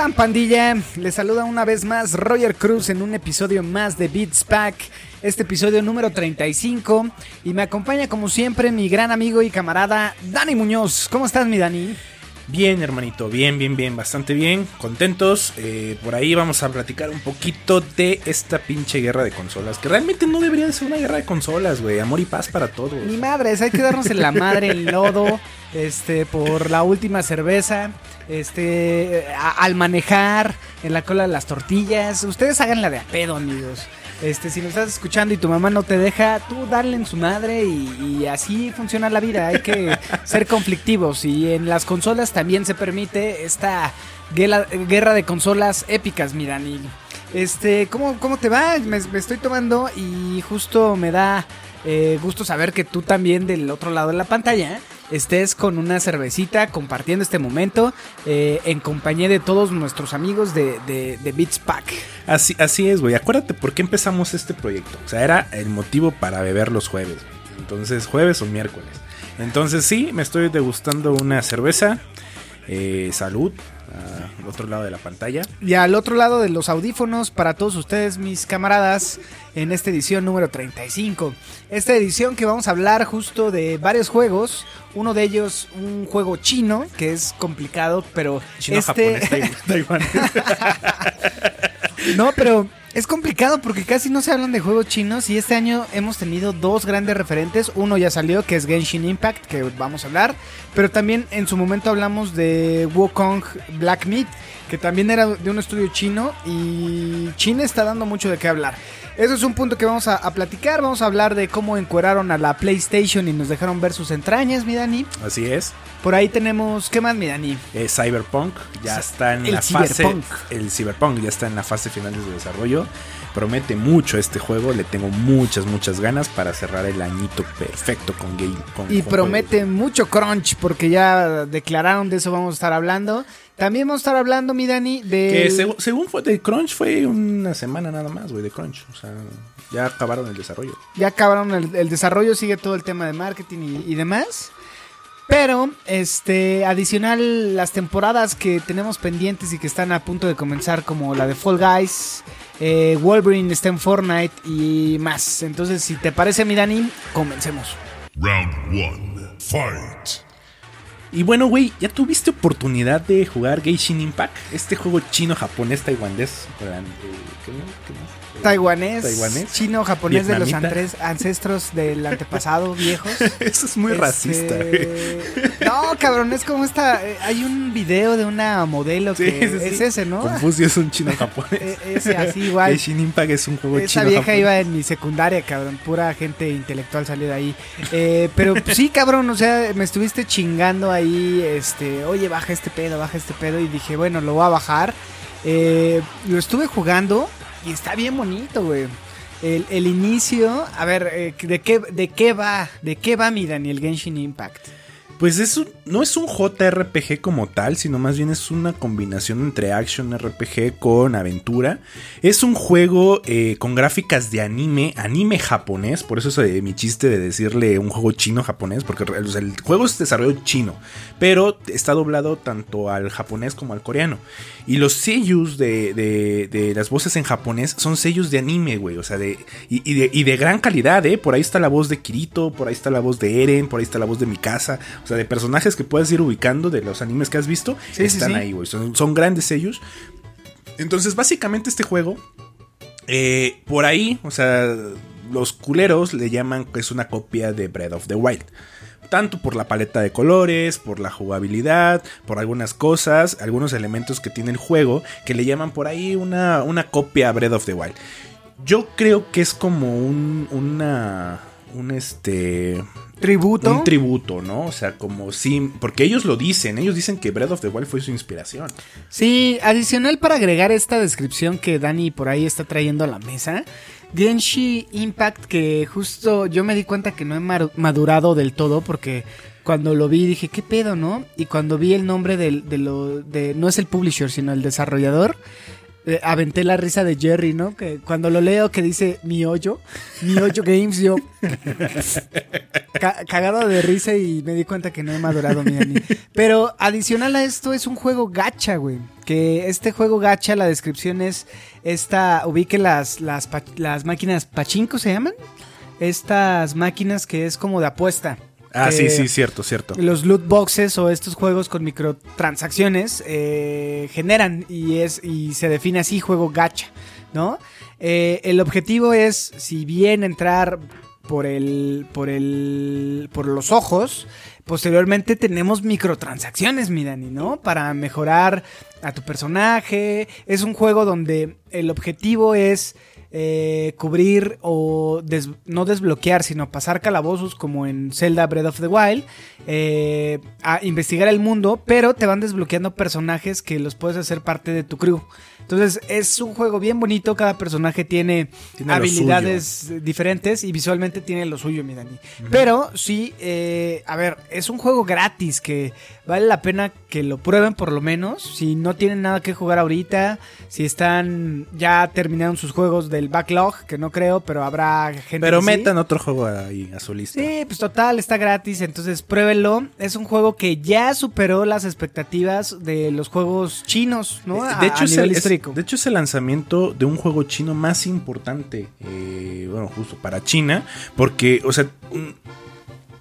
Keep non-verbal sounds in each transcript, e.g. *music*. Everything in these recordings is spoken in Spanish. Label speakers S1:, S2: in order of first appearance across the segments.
S1: Están, pandilla? Les saluda una vez más Roger Cruz en un episodio más de Beats Pack, este episodio número 35. Y me acompaña, como siempre, mi gran amigo y camarada Dani Muñoz. ¿Cómo estás, mi Dani?
S2: Bien, hermanito, bien, bien, bien, bastante bien, contentos. Eh, por ahí vamos a platicar un poquito de esta pinche guerra de consolas, que realmente no debería de ser una guerra de consolas, güey. Amor y paz para todos.
S1: Ni madres, hay que darnos en la madre en lodo, este, por la última cerveza, este, a- al manejar, en la cola de las tortillas. Ustedes háganla de a pedo, amigos. Este, si nos estás escuchando y tu mamá no te deja, tú darle en su madre y, y así funciona la vida. Hay que *laughs* ser conflictivos y en las consolas también se permite esta guerra, guerra de consolas épicas, mi Dani. Este, ¿cómo, cómo te va? Me, me estoy tomando y justo me da eh, gusto saber que tú también del otro lado de la pantalla estés con una cervecita compartiendo este momento eh, en compañía de todos nuestros amigos de, de, Beats Pack.
S2: Así, así es, güey. Acuérdate por qué empezamos este proyecto. O sea, era el motivo para beber los jueves. Entonces, jueves o miércoles. Entonces, sí, me estoy degustando una cerveza. Eh, salud. Al otro lado de la pantalla.
S1: Y al otro lado de los audífonos, para todos ustedes, mis camaradas, en esta edición número 35. Esta edición que vamos a hablar justo de varios juegos. Uno de ellos, un juego chino, que es complicado, pero
S2: Chino,
S1: este...
S2: japonés, taiwanés. *laughs*
S1: No, pero es complicado porque casi no se hablan de juegos chinos y este año hemos tenido dos grandes referentes. Uno ya salió, que es Genshin Impact, que vamos a hablar. Pero también en su momento hablamos de Wukong Black Meat, que también era de un estudio chino y China está dando mucho de qué hablar. Eso es un punto que vamos a, a platicar. Vamos a hablar de cómo encueraron a la PlayStation y nos dejaron ver sus entrañas, mi Dani.
S2: Así es.
S1: Por ahí tenemos, ¿qué más, mi Dani?
S2: Eh, Cyberpunk ya está en
S1: El
S2: la fase. El Cyberpunk ya está en la fase final de desarrollo. Promete mucho este juego. Le tengo muchas, muchas ganas para cerrar el añito perfecto con Game. Con,
S1: Y
S2: con
S1: promete
S2: juegos.
S1: mucho crunch porque ya declararon de eso vamos a estar hablando. También vamos a estar hablando, mi Dani, de...
S2: Que seg- según fue de Crunch, fue una semana nada más, güey, de Crunch. O sea, ya acabaron el desarrollo.
S1: Ya acabaron el, el desarrollo, sigue todo el tema de marketing y, y demás. Pero, este, adicional, las temporadas que tenemos pendientes y que están a punto de comenzar, como la de Fall Guys, eh, Wolverine está en Fortnite y más. Entonces, si te parece, mi Dani, comencemos.
S3: Round one. Fight.
S2: Y bueno, güey, ¿ya tuviste oportunidad de jugar Genshin Impact? Este juego chino-japonés taiwanés. eh, ¿Qué, qué más?
S1: Taiwanés,
S2: Taiwanés,
S1: chino, japonés de los antres- ancestros del antepasado *laughs* viejos.
S2: Eso es muy
S1: Este,
S2: racista, güey.
S1: No, cabrón, es como esta. eh, hay un video de una modelo que
S2: sí.
S1: es ese, ¿no?
S2: Confucio es un chino *laughs* japonés.
S1: Eh, ese, así igual. *laughs*
S2: Genshin Impact es un juego
S1: Esa
S2: chino
S1: vieja
S2: japonés.
S1: iba en mi secundaria, cabrón. Pura gente intelectual salió de ahí. Eh, pero pues, sí, cabrón, o sea, me estuviste chingando ahí. Este, oye, baja este pedo, baja este pedo. Y dije, bueno, lo voy a bajar. Eh, lo estuve jugando y está bien bonito, güey. El, el inicio, a ver, eh, ¿de, qué, ¿de qué va? ¿De qué va mi Daniel Genshin Impact?
S2: Pues es un- no es un JRPG como tal, sino más bien es una combinación entre action RPG con aventura. Es un juego eh, con gráficas de anime, anime japonés, por eso es eh, mi chiste de decirle un juego chino japonés, porque el juego es desarrollo chino, pero está doblado tanto al japonés como al coreano. Y los sellos de, de- de las voces en japonés son sellos de anime, güey, o sea, de y, y de, y de gran calidad, ¿eh? Por ahí está la voz de Kirito, por ahí está la voz de Eren, por ahí está la voz de Mikasa, o sea, de personajes que puedes ir ubicando de los animes que has visto,
S1: Sí, sí,
S2: están
S1: sí.
S2: ahí, güey, son, son grandes sellos. Entonces, básicamente este juego, eh, por ahí, o sea, los culeros le llaman que es una copia de Breath of the Wild. tanto por la paleta de colores, por la jugabilidad, por algunas cosas, algunos elementos que tiene el juego que le llaman por ahí una, una copia a Breath of the Wild. Yo creo que es como un, una, un este,
S1: Tributo.
S2: un tributo, ¿no? O sea, como sí, porque ellos lo dicen, ellos dicen que Breath of the Wild fue su inspiración.
S1: Sí, adicional para agregar esta descripción que Dani por ahí está trayendo a la mesa. Genshin Impact, que justo yo me di cuenta que no he madurado del todo porque cuando lo vi dije, ¿qué pedo, no? Y cuando vi el nombre del, de lo, de, no es el publisher, sino el desarrollador, eh, aventé la risa de Jerry, ¿no? Que cuando lo leo que dice mi hoyo, mi hoyo games, yo ca- cagado de risa y me di cuenta que no he madurado mi Dani. Pero adicional a esto es un juego gacha, güey. Que este juego gacha, la descripción es esta, ubique las, las, las máquinas pachinko, ¿se llaman? Estas máquinas que es como de apuesta.
S2: Ah, sí, sí, cierto, cierto.
S1: Los loot boxes o estos juegos con microtransacciones eh, generan y es y se define así juego gacha, ¿no? Eh, el objetivo es, si bien entrar por el, por el, por los ojos, posteriormente tenemos microtransacciones, mi Dani, ¿no? Para mejorar a tu personaje. Es un juego donde el objetivo es eh, cubrir o no desbloquear, sino pasar calabozos como en Zelda Breath of the Wild, eh, a investigar el mundo, pero te van desbloqueando personajes que los puedes hacer parte de tu crew. Entonces es un juego bien bonito, cada personaje tiene, habilidades diferentes y visualmente tiene lo suyo, mi Dani. Pero sí, eh, a ver, es un juego gratis que vale la pena que lo prueben por lo menos. Si no tienen nada que jugar ahorita, si están ya terminaron sus juegos del backlog, que no creo, pero habrá gente
S2: Pero
S1: que sí.
S2: metan otro juego ahí a su lista.
S1: Sí, pues total, está gratis, entonces pruébenlo. Es un juego que ya superó las expectativas de los juegos chinos, ¿no? A-
S2: De hecho,
S1: a
S2: es el, es- de hecho, es el lanzamiento de un juego chino más importante, eh, bueno, justo para China, porque, o sea,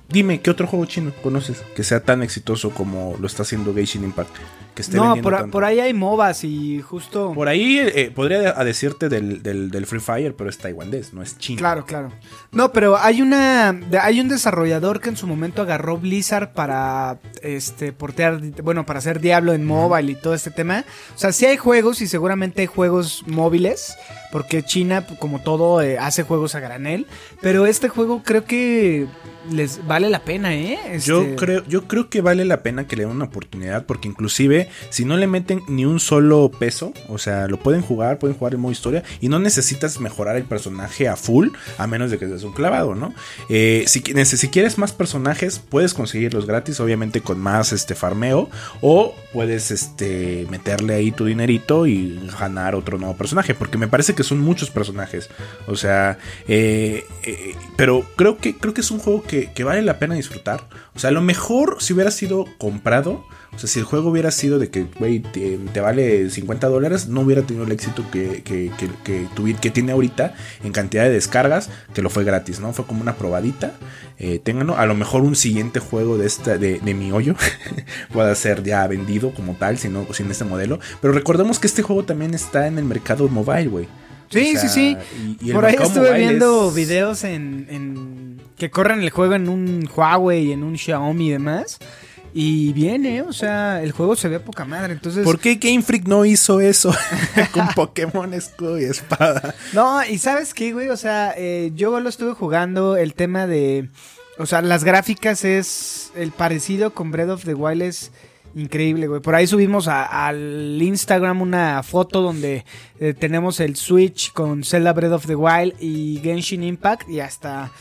S2: dime, ¿qué otro juego chino conoces que sea tan exitoso como lo está haciendo Genshin Impact? Que esté
S1: no,
S2: vendiendo
S1: por,
S2: tanto?
S1: por ahí hay MOBAs y justo...
S2: Por ahí eh, podría decirte del, del- del Free Fire, pero es taiwanés, no es chino.
S1: Claro, claro. No, pero hay una hay un desarrollador que en su momento agarró Blizzard para este portear, bueno, para hacer Diablo en mobile y todo este tema. O sea, sí hay juegos y seguramente hay juegos móviles, porque China como todo eh, hace juegos a granel, pero este juego creo que les vale la pena, ¿eh?
S2: Yo
S1: Este,
S2: creo, yo creo que vale la pena que le den una oportunidad, porque inclusive si no le meten ni un solo peso, o sea, lo pueden jugar, pueden jugar en modo historia, y no necesitas mejorar el personaje a full, a menos de que seas un clavado, ¿no? Eh, si, quieres más personajes, puedes conseguirlos gratis, obviamente con más este farmeo, o puedes este meterle ahí tu dinerito y ganar otro nuevo personaje, porque me parece que son muchos personajes, o sea, eh, eh, pero creo que creo que es un juego que, vale la pena disfrutar. O sea, lo mejor si hubiera sido comprado, o sea, si el juego hubiera sido de que, güey, te, te vale 50 dólares, no hubiera tenido el éxito que, que, que, que tuvi- que tiene ahorita en cantidad de descargas, que lo fue gratis, ¿no? Fue como una probadita. Eh, ténganlo. A lo mejor un siguiente juego de esta, de, de mi hoyo, *laughs* pueda ser ya vendido como tal, si no, sin este modelo. Pero recordemos que este juego también está en el mercado mobile, güey.
S1: Sí,
S2: O sea,
S1: sí, sí.
S2: y- y el
S1: Por ahí estuve viendo
S2: es-
S1: videos en, en- que corren el juego en un Huawei, en un Xiaomi y demás. Y viene, o sea, el juego se ve a poca madre. Entonces,
S2: ¿Por qué Game Freak no hizo eso *laughs* con Pokémon escudo y espada?
S1: No, y sabes qué, güey, o sea, eh, yo lo estuve jugando, el tema de, o sea, las gráficas es, el parecido con Breath of the Wild es increíble, güey. Por ahí subimos a- al Instagram una foto donde eh, tenemos el Switch con Zelda Breath of the Wild y Genshin Impact y hasta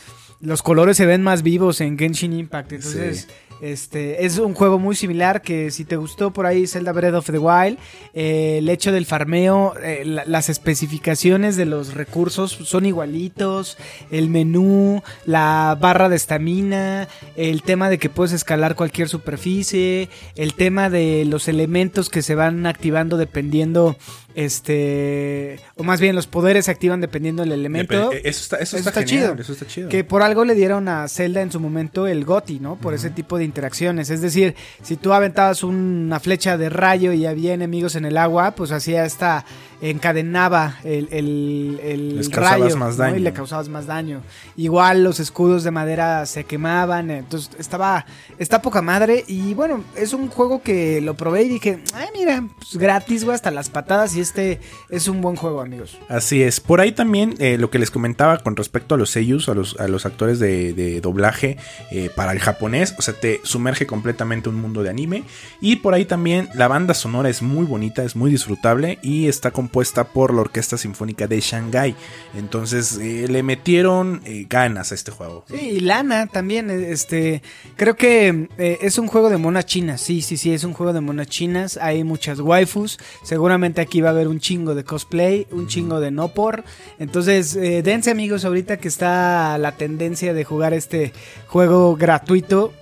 S1: los colores se ven más vivos en Genshin Impact, entonces... Este, es un juego muy similar que si te gustó por ahí Zelda Breath of the Wild, eh, el hecho del farmeo, eh, la- las especificaciones de los recursos son igualitos, el menú, la barra de estamina, el tema de que puedes escalar cualquier superficie, el tema de los elementos que se van activando dependiendo, este, o más bien los poderes se activan dependiendo del elemento.
S2: Eso está, eso
S1: Eso
S2: está,
S1: está
S2: genial,
S1: chido.
S2: Eso está chido.
S1: Que por algo le dieron a Zelda en su momento el GOTI, ¿no? Por ese tipo de interacciones. Es decir, si tú aventabas una flecha de rayo y había enemigos en el agua, pues hacía esta encadenaba el, el, el
S2: Les
S1: rayo
S2: más
S1: ¿no?
S2: daño.
S1: y le causabas más daño. Igual los escudos de madera se quemaban, entonces estaba está poca madre y bueno, es un juego que lo probé y dije, ay mira, pues gratis, güey, hasta las patadas y este es un buen juego, amigos.
S2: Así es. Por ahí también eh, lo que les comentaba con respecto a los seiyus, a los, a los actores de, de doblaje eh, para el japonés, o sea, te sumerge completamente un mundo de anime. Y por ahí también la banda sonora es muy bonita, es muy disfrutable y está compuesta por la Orquesta Sinfónica de Shanghái. Entonces eh, le metieron ganas a este juego.
S1: Sí, y lana también, eh, este, creo que es un juego de monas chinas, sí, sí, sí, es un juego de monas chinas, hay muchas waifus, seguramente aquí va a haber un chingo de cosplay, un chingo de no por, entonces eh, dense amigos ahorita que está la tendencia de jugar este juego gratuito,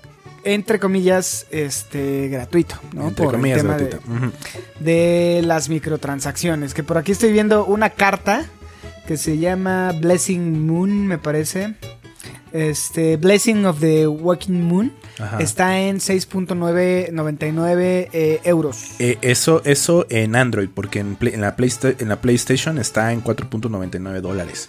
S1: entre comillas, este, gratuito, ¿no?
S2: Entre
S1: Por el
S2: comillas,
S1: tema de-
S2: gratuita. Ujú.
S1: de las microtransacciones. Que por aquí estoy viendo una carta que se llama Blessing Moon, me parece. Este, Blessing of the Walking Moon.
S2: Ajá.
S1: Está en 6.999 eh, euros.
S2: Eh, eso, eso en Android, porque en, Play- en la Playsta- en la PlayStation está en 4.99 dólares.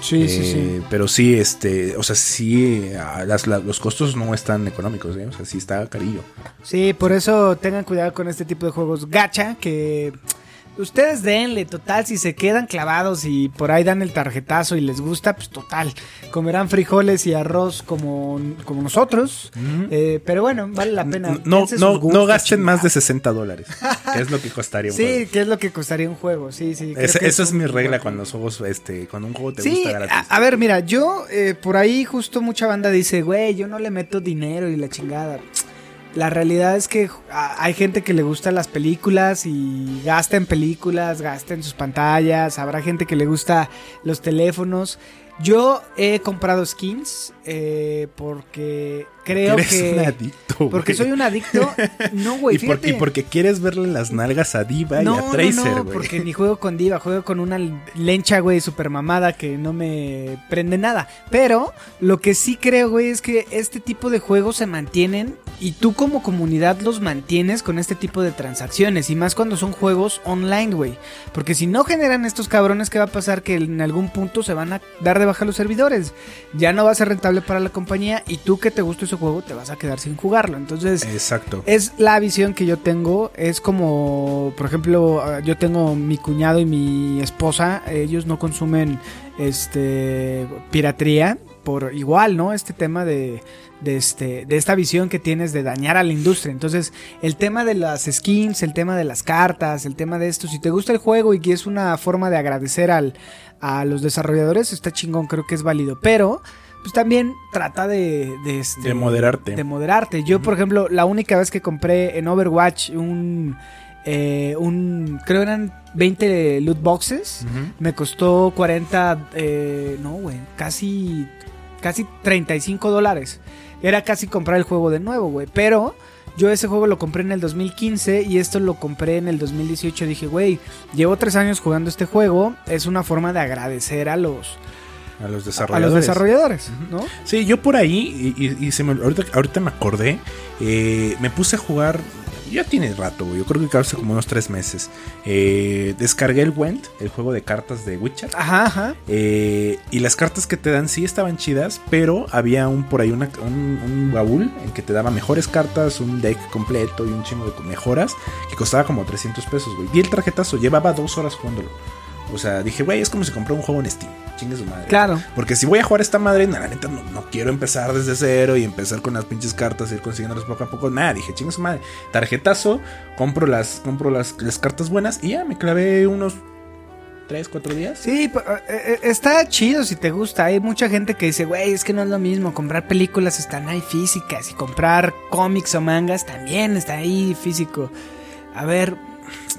S1: Sí, sí,
S2: Eh,
S1: sí.
S2: Pero sí, este, o sea, sí, las- la- los costos no están económicos, ¿eh? o sea, sí está carillo.
S1: Sí, por eso tengan cuidado con este tipo de juegos gacha que ustedes denle, total, si se quedan clavados y por ahí dan el tarjetazo y les gusta, pues total, comerán frijoles y arroz como, como nosotros, Eh, pero bueno, vale la pena.
S2: No, no, no gasten más de
S1: chingados.
S2: 60 dólares, que es lo que costaría un
S1: Sí,
S2: juego.
S1: que es lo que costaría un juego, sí, sí. que
S2: esa es mi regla cuando los juegos, este, cuando un juego te
S1: Sí,
S2: gusta gratis.
S1: a, a ver, mira, yo eh, por ahí justo mucha banda dice, güey, yo no le meto dinero y la chingada. La realidad es que hay gente que le gustan las películas y gasta en películas, gasta en sus pantallas, habrá gente que le gusta los teléfonos. Yo he comprado skins eh, porque creo
S2: Eres
S1: que...
S2: un adicto, güey.
S1: Porque soy un adicto. *laughs* No, güey,
S2: y, por- y porque quieres verle las nalgas a Diva y a Tracer,
S1: no, no,
S2: güey.
S1: porque ni juego con Diva, juego con una lencha, güey, super mamada que no me prende nada. Pero lo que sí creo, güey, es que este tipo de juegos se mantienen y tú como comunidad los mantienes con este tipo de transacciones. Y más cuando son juegos online, güey. Porque si no generan estos cabrones, ¿qué va a pasar? Que en algún punto se van a dar de baja los servidores. Ya no va a ser rentable para la compañía y tú que te gusta ese juego te vas a quedar sin jugarlo. Entonces...
S2: Exacto.
S1: Es la visión que yo tengo. Es como, por ejemplo, ah, yo tengo mi cuñado y mi esposa. Ellos no consumen este piratería por igual, ¿no? Este tema de, de este de esta visión que tienes de dañar a la industria. Entonces, el tema de las skins, el tema de las cartas, el tema de esto, si te gusta el juego y que es una forma de agradecer al a los desarrolladores, está chingón, creo que es válido, pero pues también trata de de, este,
S2: De moderarte.
S1: de moderarte. Yo, por ejemplo, la única vez que compré en Overwatch un, eh, un creo eran 20 loot boxes, me costó 40, eh, no, güey, casi, casi 35 dólares. Era casi comprar el juego de nuevo, güey, pero... Yo ese juego lo compré en el 2015 y esto lo compré en el 2018. Dije, güey, llevo tres años jugando este juego. Es una forma de agradecer a los,
S2: A los
S1: a
S2: desarrolladores.
S1: los desarrolladores, ¿no?
S2: Sí, yo por ahí, y, y- y se me, ahorita, ahorita me acordé, eh, me puse a jugar, ya tiene rato, güey, yo creo que hace como unos tres meses. Eh, descargué el Went, el juego de cartas de Witcher.
S1: Ajá, ajá.
S2: eh, y las cartas que te dan sí estaban chidas, pero había un por ahí una- un, un baúl en que te daba mejores cartas, un deck completo y un chingo de mejoras que costaba como 300 pesos, güey. Vi el tarjetazo, llevaba dos horas jugándolo. O sea, dije, güey, es como si comprara un juego en Steam. Chingue su madre.
S1: Claro.
S2: Porque si voy a jugar esta madre, na, la neta no, no quiero empezar desde cero y empezar con las pinches cartas, ir consiguiendolas poco a poco. Nada, dije, chingue su madre. Tarjetazo, compro las, compro las, las cartas buenas y ya me clavé unos 3, 4 días.
S1: Sí, eh, eh, está chido si te gusta. Hay mucha gente que dice, güey, es que no es lo mismo. Comprar películas están ahí físicas y comprar cómics o mangas también está ahí físico. A ver,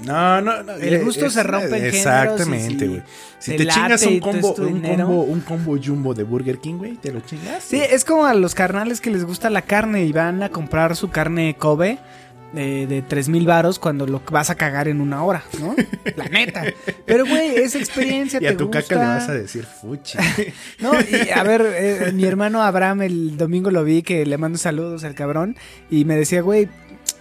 S2: No, no, no.
S1: El gusto se rompe en
S2: Exactamente, güey. Si
S1: te
S2: te, chingas un combo, un combo, un combo jumbo de Burger King, güey, te lo chingas.
S1: sí, es como a los carnales que les gusta la carne y van a comprar su carne Kobe. eh, de 3 mil varos cuando lo vas a cagar en una hora, ¿no? *laughs* La neta. Pero, güey, esa experiencia
S2: Y
S1: te
S2: a tu
S1: gusta.
S2: caca le vas a decir fuchi. *laughs*
S1: No, y a ver, eh, mi hermano Abraham el domingo lo vi que le mando saludos al cabrón y me decía, güey,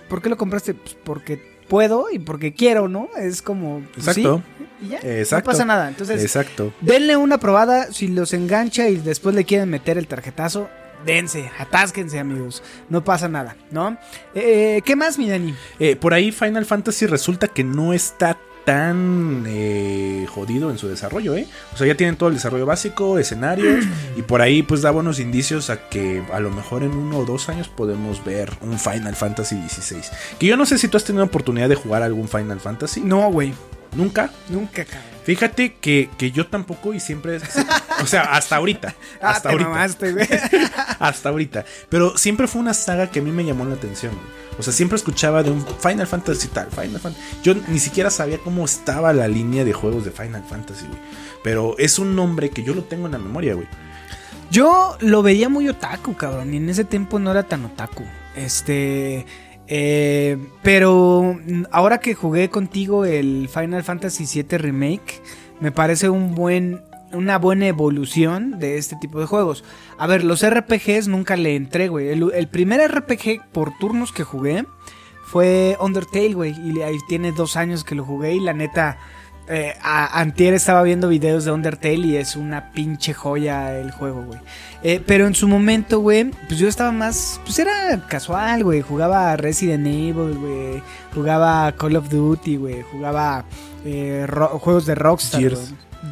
S1: ¿por qué lo compraste? Pues porque puedo y porque quiero, ¿no? Es como... pues,
S2: Exacto.
S1: sí, y ya,
S2: Exacto.
S1: no pasa nada. Entonces,
S2: Exacto.
S1: denle una probada, si los engancha y después le quieren meter el tarjetazo, dense, atásquense amigos, no pasa nada, ¿no? Eh, ¿Qué más, mi Dani?
S2: Eh, por ahí Final Fantasy resulta que no está tan eh, jodido en su desarrollo, ¿eh? O sea, ya tienen todo el desarrollo básico, escenarios, *clears throat* y por ahí pues da buenos indicios a que a lo mejor en uno o dos años podemos ver un Final Fantasy XVI. Que yo no sé si tú has tenido oportunidad de jugar algún Final Fantasy.
S1: No, güey,
S2: Nunca.
S1: nunca, cabrón.
S2: Fíjate que, que yo tampoco y siempre... O sea, hasta ahorita. *laughs*
S1: Ah,
S2: Hasta
S1: te
S2: ahorita.
S1: mamaste, güey. *laughs*
S2: hasta ahorita. Pero siempre fue una saga que a mí me llamó la atención. güey. O sea, siempre escuchaba de un Final Fantasy tal, Final Fantasy. Yo ni siquiera sabía cómo estaba la línea de juegos de Final Fantasy, güey. Pero es un nombre que yo lo tengo en la memoria, güey.
S1: Yo lo veía muy otaku, cabrón, y en ese tiempo no era tan otaku. Este... eh, pero mm, ahora que jugué contigo el Final Fantasy VII Remake, me parece un buen, una buena evolución de este tipo de juegos. A ver, los RPGs nunca le entré, güey. El, el primer RPG por turnos que jugué fue Undertale, güey. Y ahí tiene dos años que lo jugué y la neta... Eh, a- antier estaba viendo videos de Undertale y es una pinche joya el juego, güey. Eh, pero en su momento, güey, pues yo estaba más... Pues era casual, güey. Jugaba Resident Evil, güey. Jugaba Call of Duty, güey. Jugaba eh, juegos de Rockstar.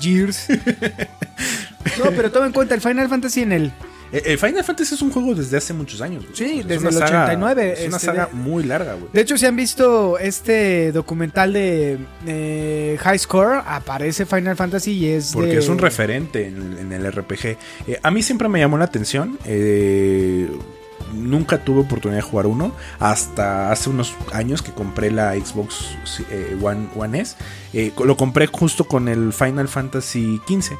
S2: Gears. *laughs*
S1: no, pero toma en cuenta, el Final Fantasy en el...
S2: Eh, El Final Fantasy es un juego desde hace muchos años, güey.
S1: Sí, desde el
S2: saga-
S1: 89,
S2: Es una
S1: este,
S2: saga muy larga, güey.
S1: De hecho, si han visto este documental de eh, High Score, aparece Final Fantasy y es
S2: Porque
S1: de-
S2: es un referente en, en el RPG. Eh, a mí siempre me llamó la atención. eh, nunca tuve oportunidad de jugar uno. Hasta hace unos años que compré la Xbox eh, One, One S. Eh, lo compré justo con el Final Fantasy XV.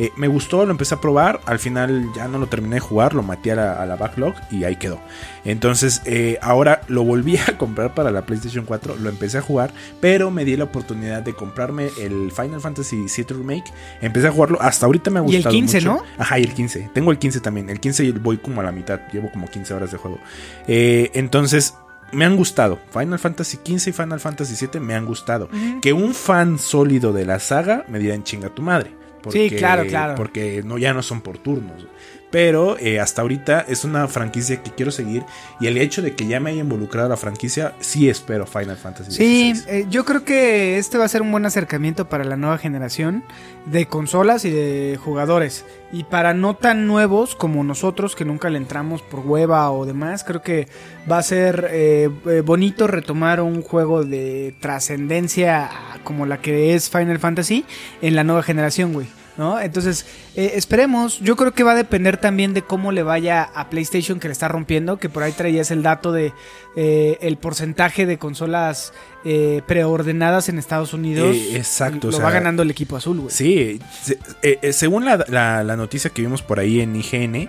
S2: Eh, me gustó, lo empecé a probar. Al final ya no lo terminé de jugar, lo maté a la, a la backlog y ahí quedó. Entonces, eh, ahora lo volví a *laughs* comprar para la PlayStation 4. Lo empecé a jugar, pero me di la oportunidad de comprarme el Final Fantasy VII Remake. Empecé a jugarlo. Hasta ahorita me ha
S1: Y el
S2: gustado.
S1: 15,
S2: mucho.
S1: ¿no?
S2: Ajá, y el 15. Tengo el 15 también. El 15 voy como a la mitad. Llevo como 15 horas de juego. Eh, entonces. Me han gustado. Final Fantasy XV y Final Fantasy VII me han gustado. Que un fan sólido de la saga me dirán chinga tu madre.
S1: Sí, claro, claro.
S2: Porque no, ya no son por turnos. Pero eh, hasta ahorita es una franquicia que quiero seguir. Y el hecho de que ya me haya involucrado a la franquicia, sí espero Final Fantasy
S1: Sí, eh, yo creo que este va a ser un buen acercamiento para la nueva generación de consolas y de jugadores. Y para no tan nuevos como nosotros, que nunca le entramos por hueva o demás, creo que va a ser eh, eh, bonito retomar un juego de trascendencia como la que es Final Fantasy en la nueva generación, güey. ¿No? Entonces, eh, esperemos. Yo creo que va a depender también de cómo le vaya a PlayStation que le está rompiendo. Que por ahí traías el dato de eh, el porcentaje de consolas eh, preordenadas en Estados Unidos.
S2: Eh, exacto,
S1: Lo
S2: o
S1: va ganando el equipo azul, güey.
S2: Sí, se- eh, eh, según la, la- la noticia que vimos por ahí en IGN,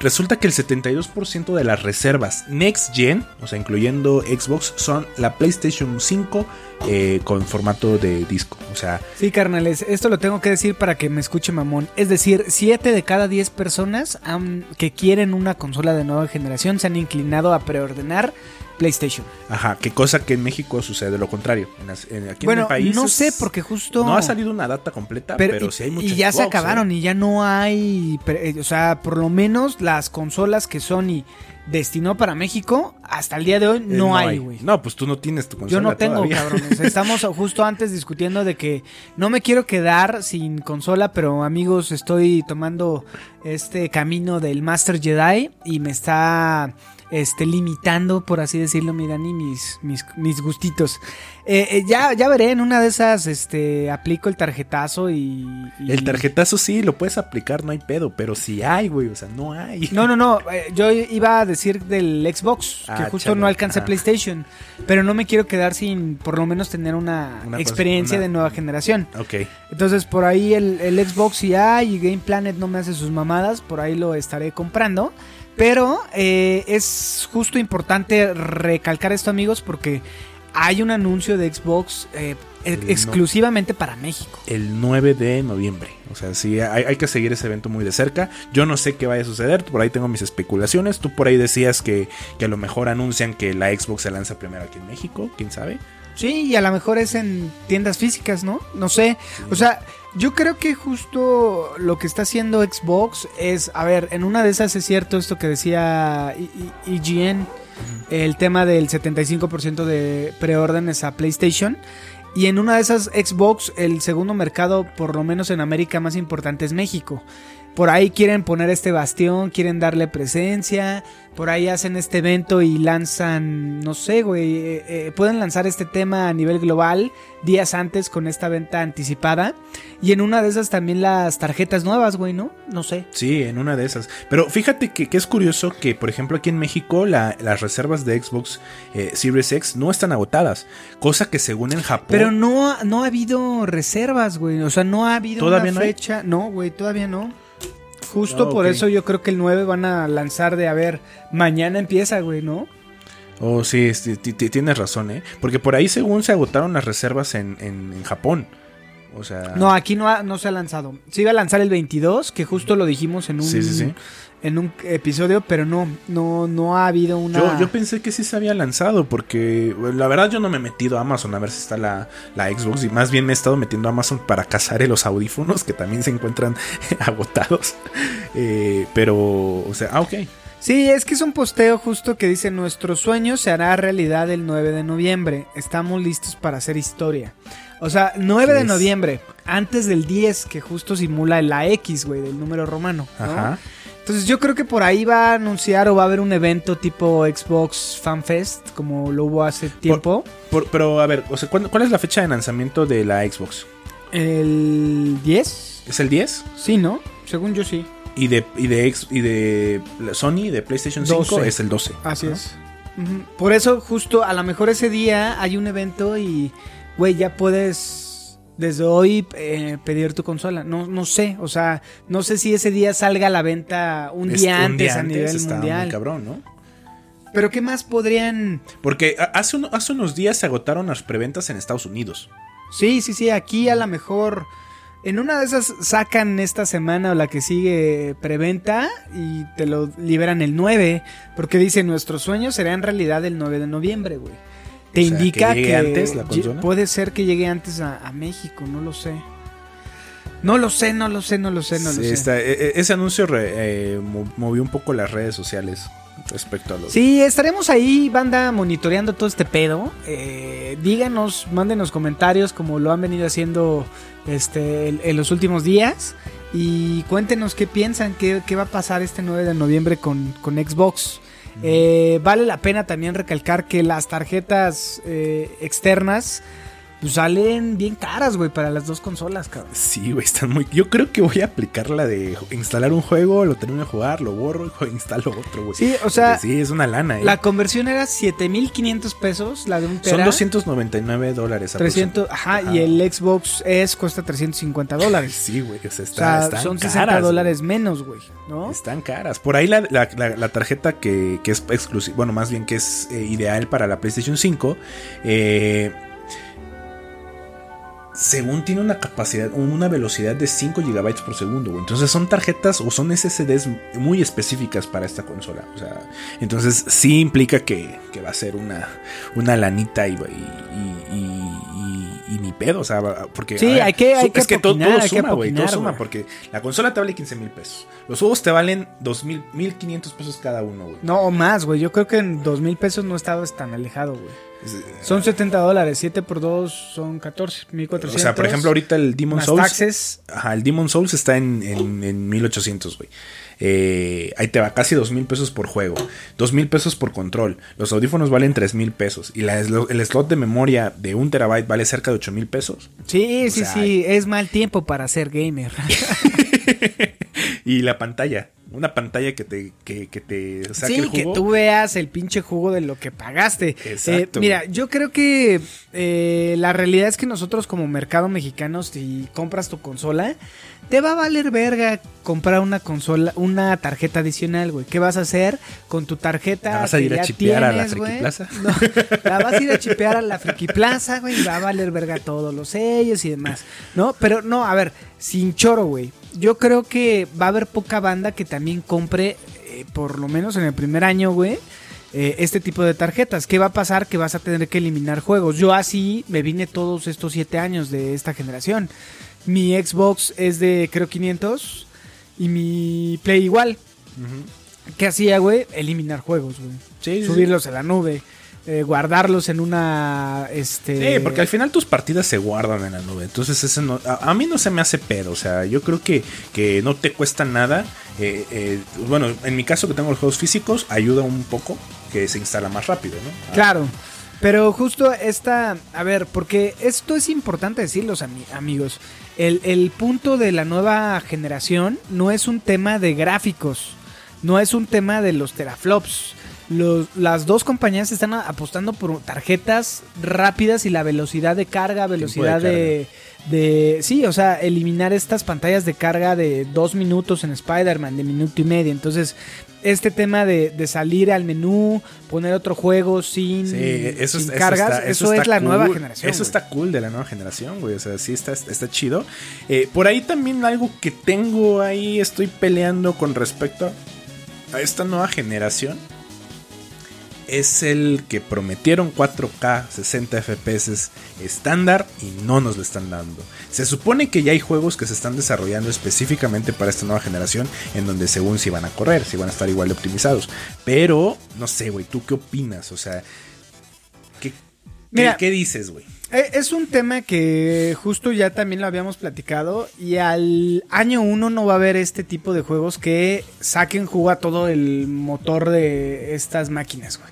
S2: resulta que el 72% de las reservas Next Gen, o sea, incluyendo Xbox, son la PlayStation 5 eh, con formato de disco. O sea,
S1: Sí, carnales, esto lo tengo que decir para que me escuche mamón. Es decir, 7 de cada 10 personas que quieren una consola de nueva generación se han inclinado a preordenar PlayStation.
S2: ajá, qué cosa que en México sucede lo contrario. En las- en- aquí en
S1: bueno,
S2: el país
S1: no
S2: es-
S1: sé, porque justo...
S2: No ha salido una data completa, pero, sí hay muchas
S1: Y ya se acabaron
S2: ¿eh?
S1: y ya no hay... eh, O sea, por lo menos las consolas que Sony destinó para México, hasta el día de hoy
S2: Eh,
S1: no, hay, güey.
S2: No, pues tú no tienes tu consola
S1: Yo no tengo,
S2: todavía.
S1: cabrones. *laughs* Estamos justo antes discutiendo de que no me quiero quedar sin consola, pero amigos, estoy tomando este camino del Master Jedi y me está este limitando, por así decirlo, mi Dani, mis, mis, mis gustitos. Eh, eh, ya, ya veré, en una de esas este aplico el tarjetazo y, y-
S2: El tarjetazo sí, lo puedes aplicar, no hay pedo, pero si hay, güey, o sea, no hay.
S1: No, no, no. eh, yo iba a decir del Xbox, que
S2: Ah,
S1: justo
S2: chale,
S1: no alcancé
S2: ajá.
S1: PlayStation. Pero no me quiero quedar sin por lo menos tener una, experiencia
S2: una-
S1: de nueva generación.
S2: Ok.
S1: Entonces por ahí el, el Xbox y hay y Game Planet no me hace sus mamadas, por ahí lo estaré comprando. Pero eh, es justo importante recalcar esto, amigos, porque hay un anuncio de Xbox eh, e-
S2: no-
S1: exclusivamente para México.
S2: El 9 de noviembre. O sea, sí, hay, hay que seguir ese evento muy de cerca. Yo no sé qué vaya a suceder. Por ahí tengo mis especulaciones. Tú por ahí decías que, que a lo mejor anuncian que la Xbox se lanza primero aquí en México. ¿Quién sabe?
S1: Sí, y a lo mejor es en tiendas físicas, ¿no? No sé. O sea, yo creo que justo lo que está haciendo Xbox es, a ver, en una de esas es cierto esto que decía IGN, el tema del 75% de preórdenes a PlayStation. Y en una de esas Xbox, el segundo mercado, por lo menos en América, más importante es México. Por ahí quieren poner este bastión, quieren darle presencia. Por ahí hacen este evento y lanzan, no sé, güey. eh, eh, pueden lanzar este tema a nivel global días antes con esta venta anticipada. Y en una de esas también las tarjetas nuevas, güey, ¿no? No sé.
S2: Sí, en una de esas. Pero fíjate que, que es curioso que, por ejemplo, aquí en México la- las reservas de Xbox eh, Series X no están agotadas. Cosa que según en Japón...
S1: Pero no, ha- no ha habido reservas, güey. O sea, no ha habido
S2: ¿Todavía
S1: una
S2: no hay?
S1: fecha. No, güey, todavía no. Justo
S2: Ah,
S1: por eso yo creo que el 9 van a lanzar de, a ver, mañana empieza, güey, ¿no?
S2: Oh, sí, sí, ti- ti- tienes razón, ¿eh? Porque por ahí según se agotaron las reservas en, en- en Japón. O sea...
S1: No, aquí no, ha- no se ha lanzado. Se iba a lanzar el 22, que justo lo dijimos en un,
S2: Sí, sí, sí.
S1: En un episodio, pero no, no, no ha habido una...
S2: Yo, yo pensé que sí se había lanzado porque bueno, la verdad yo no me he metido a Amazon a ver si está la, la Xbox y más bien me he estado metiendo a Amazon para cazar los audífonos que también se encuentran *laughs* agotados. Eh, pero, o sea, ah, ok.
S1: Sí, es que es un posteo justo que dice nuestro sueño se hará realidad el 9 de noviembre. Estamos listos para hacer historia. O sea, 9
S2: ¿Qué
S1: de noviembre, antes del 10, que justo simula la X, güey, del número romano. ¿no?
S2: Ajá.
S1: Entonces yo creo que por ahí va a anunciar o va a haber un evento tipo Xbox Fan Fest, como lo hubo hace tiempo.
S2: Por- pero a ver, o sea, ¿cuándo- ¿cuál es la fecha de lanzamiento de la Xbox?
S1: ¿El 10?
S2: ¿Es el 10?
S1: Sí, ¿no? Según yo sí.
S2: Y de, y de, y de Sony, de PlayStation 5,
S1: 12.
S2: es el 12.
S1: Así es. Por eso, justo a lo mejor ese día hay un evento y, güey, ya puedes desde hoy eh, pedir tu consola. No, no sé, o sea, no sé si ese día salga a la venta un día antes a
S2: antes
S1: nivel
S2: está
S1: mundial.
S2: Muy cabrón, ¿no?
S1: Pero ¿qué más podrían...?
S2: Porque a- hace, uno- hace unos días se agotaron las preventas en Estados Unidos.
S1: Sí, sí, sí, aquí a lo mejor... En una de esas sacan esta semana o la que sigue preventa y te lo liberan el 9, porque dice nuestro sueño será en realidad el 9 de noviembre, güey. Te
S2: O sea,
S1: indica
S2: que antes la
S1: lle-
S2: consola.
S1: puede ser que llegue antes a, a México, no lo sé. No lo sé, no lo sé, no lo sé, no
S2: Sí,
S1: lo sé.
S2: está- e- e- ese anuncio re- eh, mo- movió un poco las redes sociales respecto a los...
S1: Sí, estaremos ahí, banda, monitoreando todo este pedo. Eh, díganos, mándenos comentarios como lo han venido haciendo este, en, en los últimos días. Y cuéntenos qué piensan, qué, qué va a pasar este 9 de noviembre con, con Xbox. Eh, vale la pena también recalcar que las tarjetas eh, externas pues, salen bien caras, güey, para las dos consolas, cabrón.
S2: Sí, güey, están muy... Yo creo que voy a aplicar la de instalar un juego, lo termino de jugar, lo borro y *laughs* instalo otro, güey.
S1: Sí, o sea,
S2: Porque sí, es una lana, ¿eh?
S1: La conversión era 7500 pesos, la de un tera.
S2: Son 299 dólares
S1: 300, ajá,
S2: Ajá.
S1: y el Xbox S cuesta 350 dólares. *laughs*
S2: Sí, güey, o sea,
S1: O
S2: está,
S1: sea,
S2: están
S1: son
S2: caras,
S1: 60
S2: güey.
S1: dólares menos, güey, ¿no?
S2: Están caras. Por ahí la, la- la- la tarjeta que, que es exclusiva, bueno, más bien que es eh, ideal para la PlayStation 5, eh, según tiene una capacidad, una velocidad de 5 GB por segundo. güey. Entonces son tarjetas o son SSDs muy específicas para esta consola. O sea, entonces sí implica que, que va a ser una, una lanita y, y, y- y- y ni pedo. O sea, porque
S1: Sí,
S2: ver,
S1: hay que- hay
S2: su-
S1: que
S2: es que todo,
S1: que
S2: suma, güey. Todo suma porque la consola te vale 15 mil pesos. Los juegos te valen 2 mil, 1500 pesos cada uno, güey.
S1: No, o más, güey. Yo creo que en 2 mil pesos no estabas tan alejado, güey. Son 70 dólares, 7 por 2 son 14, 1400.
S2: O sea, por ejemplo, ahorita el Demon
S1: más
S2: Souls.
S1: taxes.
S2: Ajá, el Demon Souls está en, en, en 1800, güey. Eh, ahí te va casi 2 mil pesos por juego. 2 mil pesos por control. Los audífonos valen 3 mil pesos. Y la, el slot de memoria de un terabyte vale cerca de 8 mil pesos.
S1: Sí,
S2: O
S1: sí,
S2: sea,
S1: sí, es mal tiempo para ser gamer. *laughs* *laughs*
S2: Y la pantalla. Una pantalla que te, que, que te saque
S1: Sí,
S2: el
S1: que tú veas el pinche jugo de lo que pagaste.
S2: Exacto,
S1: Eh, mira, yo creo que eh, la realidad es que nosotros como mercado mexicano, si compras tu consola, te va a valer verga comprar una consola, una tarjeta adicional, güey. ¿Qué vas a hacer con tu tarjeta?
S2: ¿La vas a ir a chipear a la Friki? Plaza? *laughs*
S1: No, la vas a ir a chipear a la Friki Plaza, güey, y va a valer verga todos los sellos y demás, ¿no? Pero no, a ver, sin choro, güey. Yo creo que va a haber poca banda que también compre, eh, por lo menos en el primer año, güey, eh, este tipo de tarjetas. ¿Qué va a pasar? Que vas a tener que eliminar juegos. Yo así me vine todos estos siete años de esta generación. Mi Xbox es de, creo, 500 y mi Play igual. ¿Qué hacía, güey? Eliminar juegos, güey.
S2: Sí, sí,
S1: Subirlos a la nube. eh, guardarlos en una. Este.
S2: Sí, porque al final tus partidas se guardan en la nube. Entonces, ese no, a, a mí no se me hace pedo. O sea, yo creo que, que no te cuesta nada. Eh, eh, bueno, en mi caso que tengo los juegos físicos, ayuda un poco que se instala más rápido, ¿no?
S1: Claro. Pero justo esta, a ver, porque esto es importante decirlo, ami- amigos. El, el punto de la nueva generación no es un tema de gráficos, no es un tema de los teraflops. Los- las dos compañías están apostando por tarjetas rápidas y la velocidad de carga, velocidad de, de... Sí, o sea, eliminar estas pantallas de carga de dos minutos en Spider-Man, de minuto y medio. Entonces, este tema de, de salir al menú, poner otro juego sin,
S2: Sí, eso,
S1: sin
S2: es- eso
S1: cargas,
S2: está-
S1: eso,
S2: está
S1: es la
S2: cool.
S1: nueva generación.
S2: Eso está cool de la nueva generación, güey. O sea, sí está, está chido. Eh, por ahí también algo que tengo ahí, estoy peleando con respecto a esta nueva generación. Es el que prometieron 4K 60 FPS estándar y no nos lo están dando. Se supone que ya hay juegos que se están desarrollando específicamente para esta nueva generación en donde según si van a correr, si van a estar igual de optimizados. Pero, no sé, güey, ¿tú qué opinas? O sea, ¿qué, qué-
S1: Mira.
S2: qué dices, güey?
S1: Eh, Es un tema que justo ya también lo habíamos platicado y al año uno no va a haber este tipo de juegos que saquen jugo a todo el motor de estas máquinas, güey.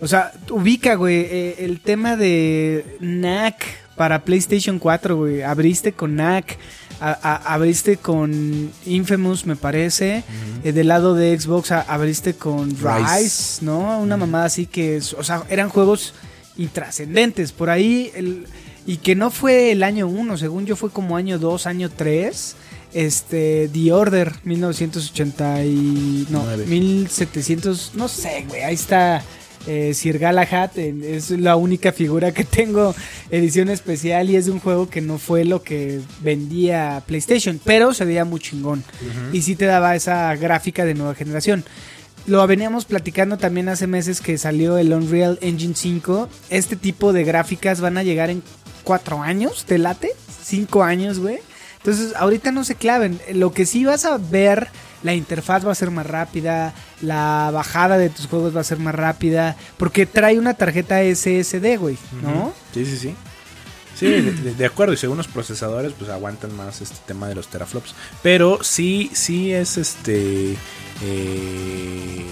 S1: O sea, ubica, güey, eh, el tema de NAC para PlayStation 4, güey. Abriste con NAC, a- a- abriste con Infamous, me parece. Eh, del lado de Xbox a- abriste con
S2: Rise.
S1: Rise, ¿no? Una mamada así que, es- o sea, eran juegos intrascendentes. Por ahí, el, y que no fue el año 1, según yo fue como año 2, año 3. Este, The Order, 1980 y... No,
S2: Nueve.
S1: 1700, no sé, güey, ahí está eh, Sir Galahad, es la única figura que tengo edición especial y es de un juego que no fue lo que vendía PlayStation, pero se veía muy chingón y sí te daba esa gráfica de nueva generación. Lo veníamos platicando también hace meses que salió el Unreal Engine 5. Este tipo de gráficas van a llegar en cuatro años, ¿te late? Cinco años, güey. Entonces, ahorita no se claven. Lo que sí vas a ver, la interfaz va a ser más rápida, la bajada de tus juegos va a ser más rápida, porque trae una tarjeta SSD, güey, ¿no?
S2: Sí, sí, sí. Sí, de, acuerdo. Y según los procesadores, pues aguantan más este tema de los teraflops. Pero sí, sí es este. eh,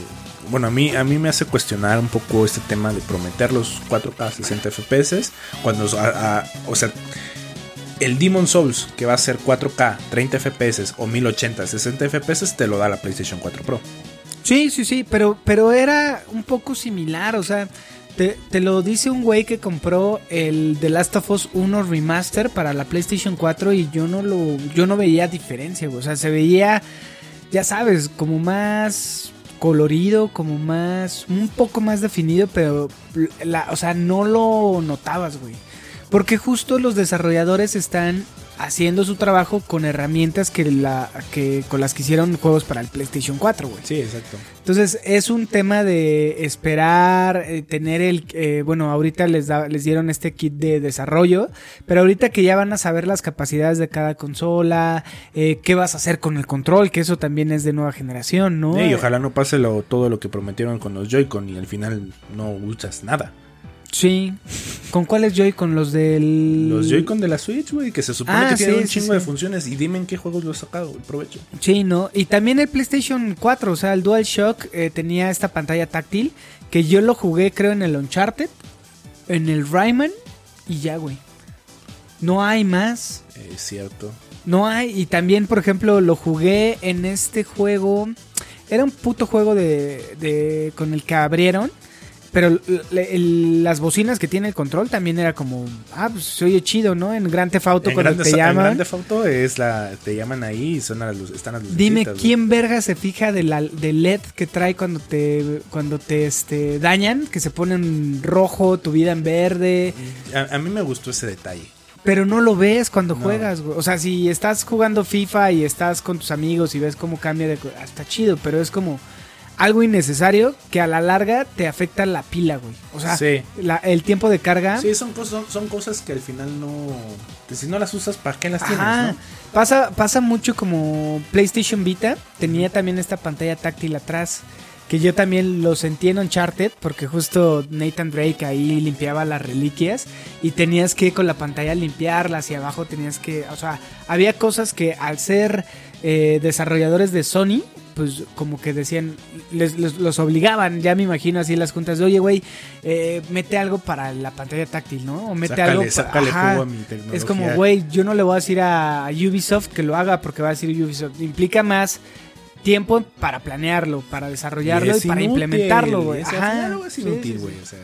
S2: bueno, a mí, a mí me hace cuestionar un poco este tema de prometer los 4K 60 FPS. Cuando, o sea, el Demon Souls, que va a ser 4K 30 FPS o 1080 60 FPS, te lo da la PlayStation 4 Pro.
S1: Sí, sí, sí, pero, pero era un poco similar, o sea, te, lo dice un güey que compró el The Last of Us 1 Remaster para la PlayStation 4 y yo no lo, yo no veía diferencia, güey, o sea, se veía, ya sabes, como más colorido, como más, un poco más definido, pero, la, o sea, no lo notabas, güey. Porque justo los desarrolladores están haciendo su trabajo con herramientas que la que con las que hicieron juegos para el PlayStation 4, güey.
S2: Sí, exacto.
S1: Entonces es un tema de esperar, eh, tener el, eh, bueno, ahorita les da, les dieron este kit de desarrollo, pero ahorita que ya van a saber las capacidades de cada consola, eh, qué vas a hacer con el control, que eso también es de nueva generación, ¿no?
S2: Sí, y ojalá no pase lo, todo lo que prometieron con los Joy-Con y al final no usas nada.
S1: Sí. ¿Con cuáles Joy? Con los del
S2: Los Joy-Con de la Switch, güey, que se supone
S1: Ah,
S2: que tienen
S1: sí,
S2: un
S1: sí,
S2: chingo
S1: sí.
S2: de funciones. Y dime en qué juegos lo has sacado, el provecho.
S1: Sí, ¿no? Y también el PlayStation 4, o sea, el DualShock eh, tenía esta pantalla táctil que yo lo jugué creo en el Uncharted, en el Rayman y ya, güey. No hay más.
S2: Es cierto.
S1: No hay. Y también, por ejemplo, lo jugué en este juego. era un puto juego de, de con el que abrieron. Pero el- las bocinas que tiene el control también era como, ah, pues se oye chido, ¿no? En Grand Theft Auto
S2: En
S1: cuando te
S2: Theft- en
S1: llaman.
S2: Grand Theft Auto es la, te llaman ahí y son las luces, están las lucecitas,
S1: Dime. ¿quién verga se fija de la, del LED que trae cuando te, cuando te este, dañan? Que se pone en rojo, tu vida en verde.
S2: A, a mí me gustó ese detalle.
S1: Pero no lo ves cuando
S2: No.
S1: juegas, güey. O sea, si estás jugando FIFA y estás con tus amigos y ves cómo cambia de... ah, Está chido, pero es como algo innecesario que a la larga te afecta la pila, güey. O sea,
S2: Sí.
S1: la- el tiempo de carga...
S2: Sí, son cosas, son, son cosas que al final no. Que si no las usas, ¿para qué las
S1: Ajá.
S2: tienes, no?
S1: Pasa, pasa mucho como PlayStation Vita. Tenía también esta pantalla táctil atrás. Que yo también lo sentí en Uncharted. Porque justo Nathan Drake ahí limpiaba las reliquias. Y tenías que con la pantalla limpiarlas. Y abajo tenías que. O sea, había cosas que al ser eh, desarrolladores de Sony. Pues como que decían, les, les- los obligaban, ya me imagino así las juntas de, oye, güey, eh, mete algo para la pantalla táctil, ¿no? O mete
S2: Sácale,
S1: algo pa-
S2: sácale
S1: ajá.
S2: jugo a mi tecnología.
S1: Es como, güey, yo no le voy a decir a Ubisoft que lo haga porque va a decir Ubisoft. Implica más tiempo para planearlo, para desarrollarlo y, para
S2: inútil,
S1: implementarlo, güey.
S2: o sea,
S1: Ajá, sí, sí,
S2: güey.
S1: sí.
S2: O sea,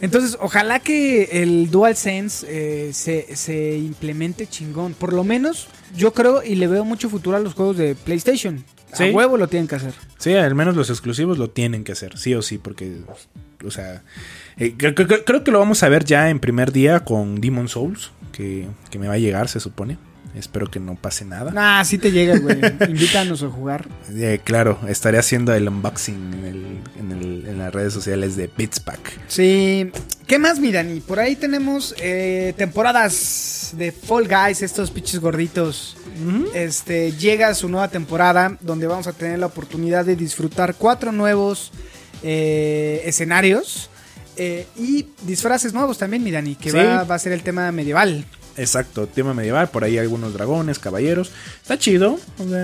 S1: Entonces, ojalá que el DualSense eh, se, se implemente chingón. Por lo menos, yo creo y le veo mucho futuro a los juegos de PlayStation.
S2: Sí.
S1: A huevo lo tienen que hacer.
S2: sí, al menos los exclusivos lo tienen que hacer, sí o sí, porque. O sea. eh, creo, creo- creo que lo vamos a ver ya en primer día con Demon Souls, que, que me va a llegar, se supone. Espero que no pase nada.
S1: Nah, sí te llega, güey. *laughs* Invítanos a jugar.
S2: Eh, claro, estaré haciendo el unboxing en, el- en el- en las redes sociales de Bitspack.
S1: Sí. ¿Qué más, miran? Y por ahí tenemos eh, temporadas de Fall Guys, estos pinches gorditos. Este llega su nueva temporada donde vamos a tener la oportunidad de disfrutar cuatro nuevos eh, escenarios eh, y disfraces nuevos también, mi Dani, que
S2: Sí.
S1: va, va a ser el tema medieval.
S2: Exacto, tema medieval, por ahí algunos dragones, caballeros. Está chido,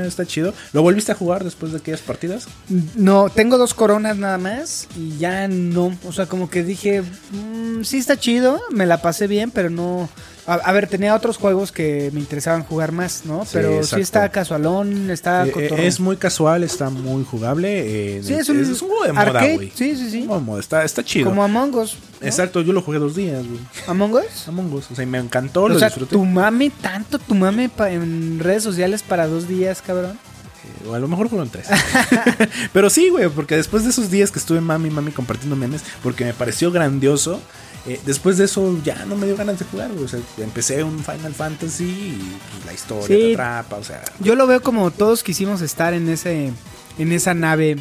S2: está chido. ¿Lo volviste a jugar después de aquellas partidas?
S1: No, tengo dos coronas nada más y ya no. O sea, como que dije, mm, sí está chido, me la pasé bien, pero no. A, a ver, tenía otros juegos que me interesaban jugar más, ¿no? Pero sí está casualón, está
S2: Eh, eh, es muy casual, está muy jugable. eh,
S1: Sí, es un,
S2: juego de moda, güey.
S1: Sí, sí, sí.
S2: Moda, está, está chido.
S1: Como Among Us. ¿no?
S2: Exacto, yo lo jugué dos días, güey.
S1: Among Us.
S2: Among Us, o sea, me encantó,
S1: O
S2: lo
S1: sea,
S2: disfruté.
S1: tu mame, tanto tu mame en redes sociales para dos días, cabrón.
S2: Eh, O a lo mejor fueron tres. *laughs* Pero sí, güey, porque después de esos días que estuve mami, mami compartiendo memes, porque me pareció grandioso, eh, después de eso ya no me dio ganas de jugar, güey. O sea, empecé un Final Fantasy y pues, la historia
S1: Sí.
S2: te atrapa, o sea.
S1: Yo lo veo como todos quisimos estar en ese en esa nave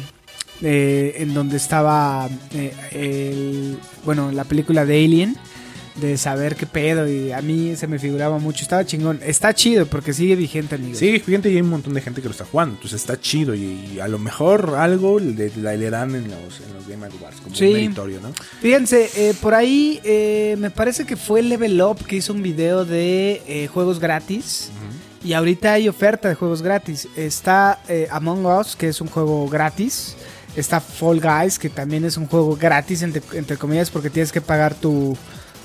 S1: eh, en donde estaba eh, el, bueno, la película de Alien de saber qué pedo y a mí se me figuraba mucho, estaba chingón, está chido porque sigue vigente, amigo.
S2: Sí, fíjate, y hay un montón de gente que lo está jugando, entonces está chido y, y a lo mejor algo le, le- dan en los, en los Game Awards, como
S1: Sí.
S2: un meritorio, ¿no?
S1: Fíjense, eh, por ahí eh, me parece que fue Level Up que hizo un video de eh, juegos gratis. Y ahorita hay oferta de juegos gratis. Está eh, Among Us, que es un juego gratis. Está Fall Guys, que también es un juego gratis, entre, entre comillas, porque tienes que pagar tu,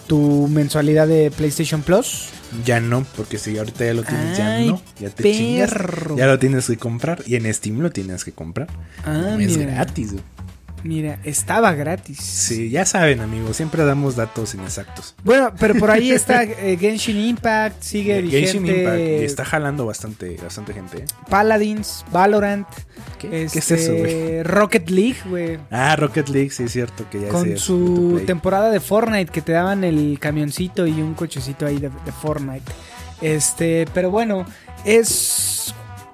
S1: tu mensualidad de PlayStation Plus.
S2: Ya no, porque si ahorita ya lo tienes, ya no, ya te chingas,
S1: perro.
S2: ya lo tienes que comprar y en Steam lo tienes que comprar.
S1: Ah,
S2: No es gratis, güey.
S1: Mira, estaba gratis.
S2: Sí, ya saben, amigos, siempre damos datos inexactos.
S1: Bueno, pero por ahí está eh, Genshin Impact, sigue
S2: Genshin
S1: vigente.
S2: Impact y está jalando bastante, bastante gente. ¿eh?
S1: Paladins, Valorant.
S2: ¿Qué, ¿Qué es
S1: este,
S2: eso, güey?
S1: Rocket League, güey.
S2: Ah, Rocket League, sí es cierto que ya
S1: Con
S2: es
S1: su temporada de Fortnite que te daban el camioncito y un cochecito ahí de, de Fortnite. Este, pero bueno, es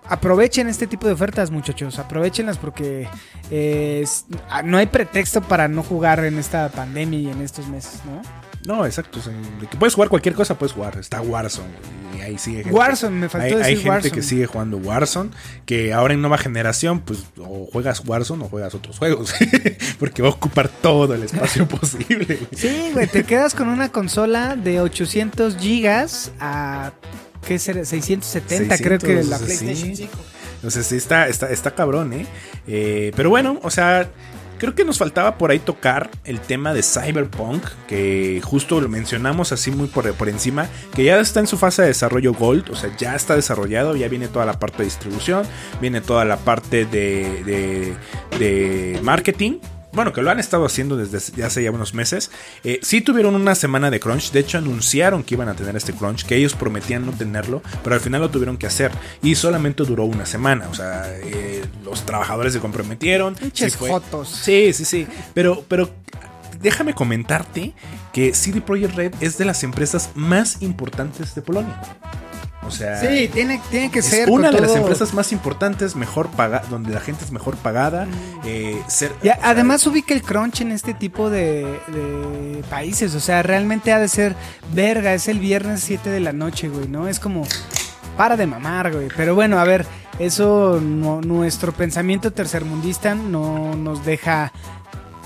S1: aprovechen este tipo de ofertas, muchachos. Aprovechenlas porque eh, ah, no hay pretexto para no jugar en esta pandemia y en estos meses, ¿no?
S2: No, exacto. de que puedes jugar cualquier cosa, puedes jugar. Está Warzone. Y ahí sigue gente.
S1: Warzone, me faltó
S2: hay, hay
S1: decir
S2: gente
S1: Warzone.
S2: que sigue jugando Warzone, que ahora en nueva generación, pues o juegas Warzone o juegas otros juegos, *laughs* porque va a ocupar todo el espacio *laughs* posible.
S1: Sí, güey, te quedas con una consola de 800 gigas a ¿qué será? 670, creo que
S2: 600,
S1: la
S2: sí.
S1: PlayStation 5.
S2: Entonces sí está, está, está cabrón, ¿eh? Eh, Pero bueno, o sea, Creo que nos faltaba por ahí tocar el tema de Cyberpunk, que justo lo mencionamos así muy por, por encima, que ya está en su fase de desarrollo Gold, o sea, ya está desarrollado, ya viene toda la parte de distribución, viene toda la parte de, de, de marketing bueno, que lo han estado haciendo desde hace ya unos meses. Eh, sí tuvieron una semana de crunch, de hecho anunciaron que iban a tener este crunch, que ellos prometían no tenerlo, pero al final lo tuvieron que hacer y solamente duró una semana. O sea, eh, los trabajadores se comprometieron.
S1: Pinches
S2: sí
S1: jotos.
S2: Sí, sí, sí. Pero, pero déjame comentarte que CD Projekt Red es de las empresas más importantes de Polonia. O sea,
S1: Sí, tiene, tiene que
S2: es
S1: ser.
S2: una de las empresas más importantes, mejor pagada, donde la gente es mejor pagada. eh, ser,
S1: Y a-
S2: o sea,
S1: además ubica el crunch en este tipo de, de países. O sea, realmente ha de ser verga. Es el viernes 7 de la noche, güey, ¿no? Es como. Para de mamar, güey. Pero bueno, a ver, eso no- nuestro pensamiento tercermundista no nos deja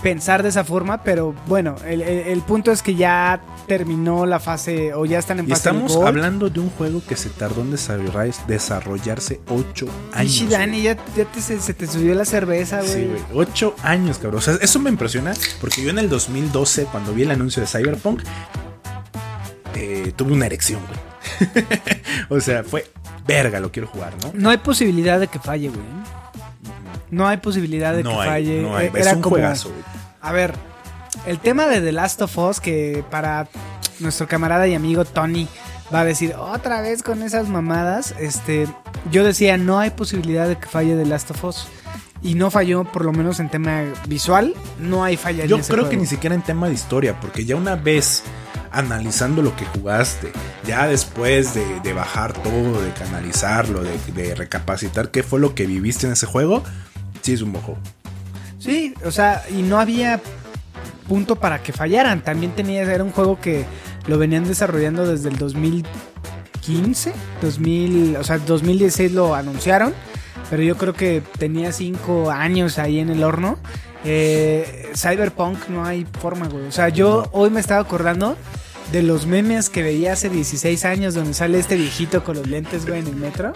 S1: pensar de esa forma, pero bueno, el, el- el punto es que ya terminó la fase o ya están en
S2: Y
S1: fase
S2: estamos hablando de un juego que se tardó en desarrollar- desarrollarse 8 años.
S1: Pichi Dani, ya, ya te- se, se te subió la cerveza, güey.
S2: Sí, güey. 8 años, cabrón. O sea, eso me impresiona porque yo en el 2012, cuando vi el anuncio de Cyberpunk, eh, tuve una erección, güey. *laughs* o sea, fue verga, lo quiero jugar, ¿no?
S1: No hay posibilidad de que falle, güey. No hay posibilidad de
S2: no
S1: que
S2: hay,
S1: falle.
S2: no hay.
S1: Eh,
S2: Es
S1: Era
S2: un
S1: como-
S2: juegazo.
S1: A ver, el tema de The Last of Us, que para nuestro camarada y amigo Tony va a decir otra vez con esas mamadas. Este, yo decía, no hay posibilidad de que falle The Last of Us. Y no falló, por lo menos en tema visual, no hay falla en
S2: Yo
S1: ese
S2: creo que ni siquiera en tema de historia, porque ya una vez analizando lo que jugaste, ya después de, de bajar todo, de canalizarlo, de, de recapacitar qué fue lo que viviste en ese juego, sí es un juego.
S1: Sí, o sea, y no había punto para que fallaran. También tenía, era un juego que lo venían desarrollando desde el 2015, 2000, o sea, 2016 lo anunciaron, pero yo creo que tenía cinco años ahí en el horno. Eh, Cyberpunk no hay forma, güey. O sea, yo hoy me estaba acordando de los memes que veía hace 16 años donde sale este viejito con los lentes, güey, en el metro.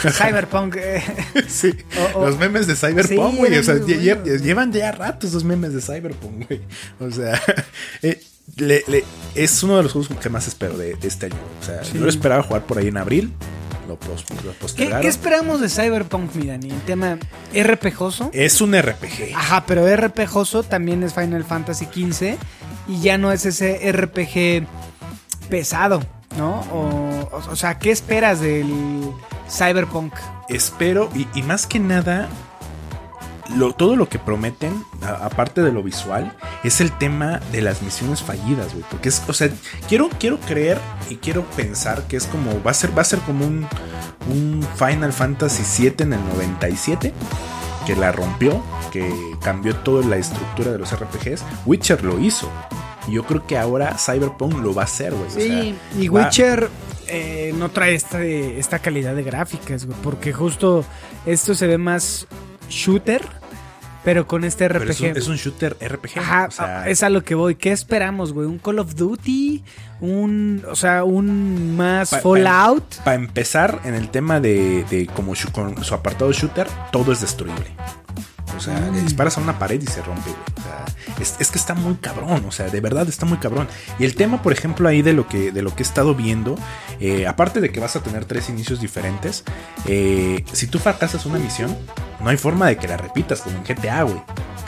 S1: Cyberpunk. eh, *laughs*
S2: Sí,
S1: O- o-
S2: los memes de Cyberpunk,
S1: Sí,
S2: güey. o sea, lle- llevan ya ratos esos memes de Cyberpunk, güey. O sea, *laughs* eh, le- le- es uno de los juegos que más espero de, de este año. O sea,
S1: Sí.
S2: yo lo esperaba jugar por ahí en abril. Lo, lo
S1: ¿Qué, esperamos de Cyberpunk, mi Dani? El tema RPGoso.
S2: Es un RPG.
S1: Ajá, pero RPGoso también es Final Fantasy XV y ya no es ese RPG pesado, ¿no? O, o- sea, ¿qué esperas del Cyberpunk?
S2: espero y, más que nada todo lo que prometen aparte de lo visual es el tema de las misiones fallidas güey porque es o sea quiero quiero creer y quiero pensar que es como va a ser va a ser como un un Final Fantasy 7 en el 97 que la rompió que cambió toda la estructura de los RPGs Witcher lo hizo. Y yo creo que ahora Cyberpunk lo va a hacer güey. O sea,
S1: y
S2: va-
S1: Witcher eh, no trae este- esta calidad de gráficas, güey, porque justo esto se ve más shooter, pero con este
S2: pero
S1: RPG.
S2: es, un, es un shooter RPG
S1: Ajá,
S2: o sea,
S1: es a lo que voy. ¿Qué esperamos, güey? ¿Un Call of Duty? ¿Un, o sea, un más
S2: Pa-
S1: Fallout?
S2: Para empezar, en el tema de, de como con su apartado shooter, todo es destruible. O sea, le disparas a una pared y se rompe, güey. O sea, es, es que está muy cabrón, o sea, de verdad está muy cabrón. Y el tema, por ejemplo, ahí de lo que, de lo que he estado viendo, eh, aparte de que vas a tener tres inicios diferentes, eh, si tú fracasas una misión, no hay forma de que la repitas como en GTA, güey.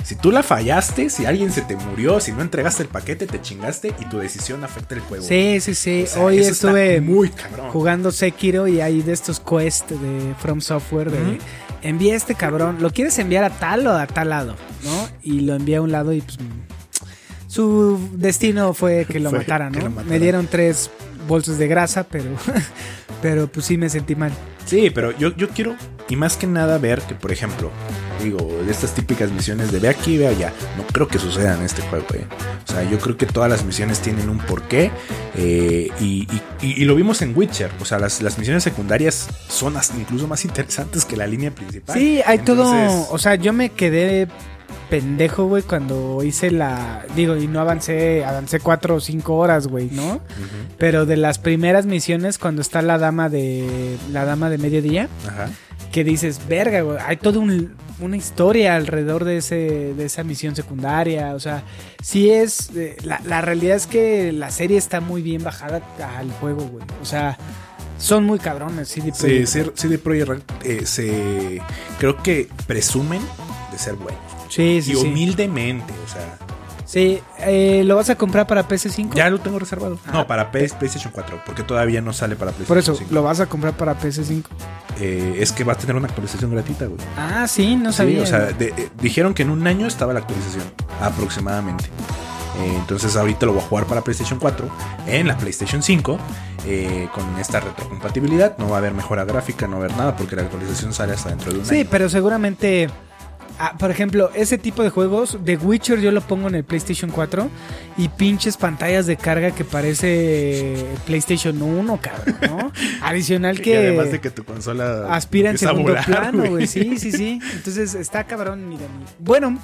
S2: Si tú la fallaste, si alguien se te murió, si no entregaste el paquete, te chingaste y tu decisión afecta el juego.
S1: Sí, sí, sí.
S2: O sea,
S1: Hoy estuve
S2: muy cabrón.
S1: jugando Sekiro y hay de estos quest de From Software de. Envía a este cabrón, ¿lo quieres enviar a tal o a tal lado? ¿No? Y lo envía a un lado y pues su destino fue que lo *laughs* mataran, ¿no?
S2: lo mataran.
S1: Me dieron tres bolsas de grasa, pero *laughs* pero pues sí me sentí mal.
S2: Sí, pero yo, yo quiero, y más que nada, ver que, por ejemplo, digo, de estas típicas misiones de ve aquí, ve allá, no creo que suceda en este juego, eh. O sea, yo creo que todas las misiones tienen un porqué, eh, y, y- y- y lo vimos en Witcher, o sea, las, las misiones secundarias son hasta incluso más interesantes que la línea principal.
S1: Sí, hay todo, o sea, yo me quedé pendejo, güey, cuando hice la, digo, y no avancé, avancé cuatro o cinco horas, güey, ¿no? Pero de las primeras misiones, cuando está la dama de, la dama de mediodía,
S2: ajá.
S1: Que dices, verga, güey, hay toda un- una historia alrededor de, ese, de esa misión secundaria. O sea, sí es. eh, la, la realidad es que la serie está muy bien bajada al juego, güey. O sea, son muy cabrones, CD
S2: Sí,
S1: Projekt.
S2: sí, CD Projekt Red, eh, se creo que presumen de ser buenos.
S1: Sí, sí,
S2: y
S1: sí.
S2: humildemente, o sea,
S1: Sí, eh, ¿lo vas a comprar para PS5?
S2: ya lo tengo reservado.
S1: Ah.
S2: No, para PS PlayStation 4, porque todavía no sale para PlayStation
S1: Por eso,
S2: 5.
S1: ¿lo vas a comprar para PS5?
S2: Eh, es que va a tener una actualización gratuita, güey.
S1: Ah, sí, no
S2: Sí,
S1: sabía.
S2: o sea, de- eh, dijeron que en un año estaba la actualización, aproximadamente. Eh, entonces ahorita lo voy a jugar para PlayStation 4 en la PlayStation 5 eh, con esta retrocompatibilidad. No va a haber mejora gráfica, no va a haber nada porque la actualización sale hasta dentro de un
S1: Sí,
S2: año.
S1: pero seguramente. Ah, por ejemplo, ese tipo de juegos, The Witcher yo lo pongo en el PlayStation 4 y pinches pantallas de carga que parece PlayStation 1, cabrón, ¿no? *laughs* Adicional
S2: Y
S1: que,
S2: además de que tu consola
S1: aspira en segundo
S2: volar,
S1: plano,
S2: güey.
S1: Sí, sí, sí. Entonces está cabrón, mira. Bueno,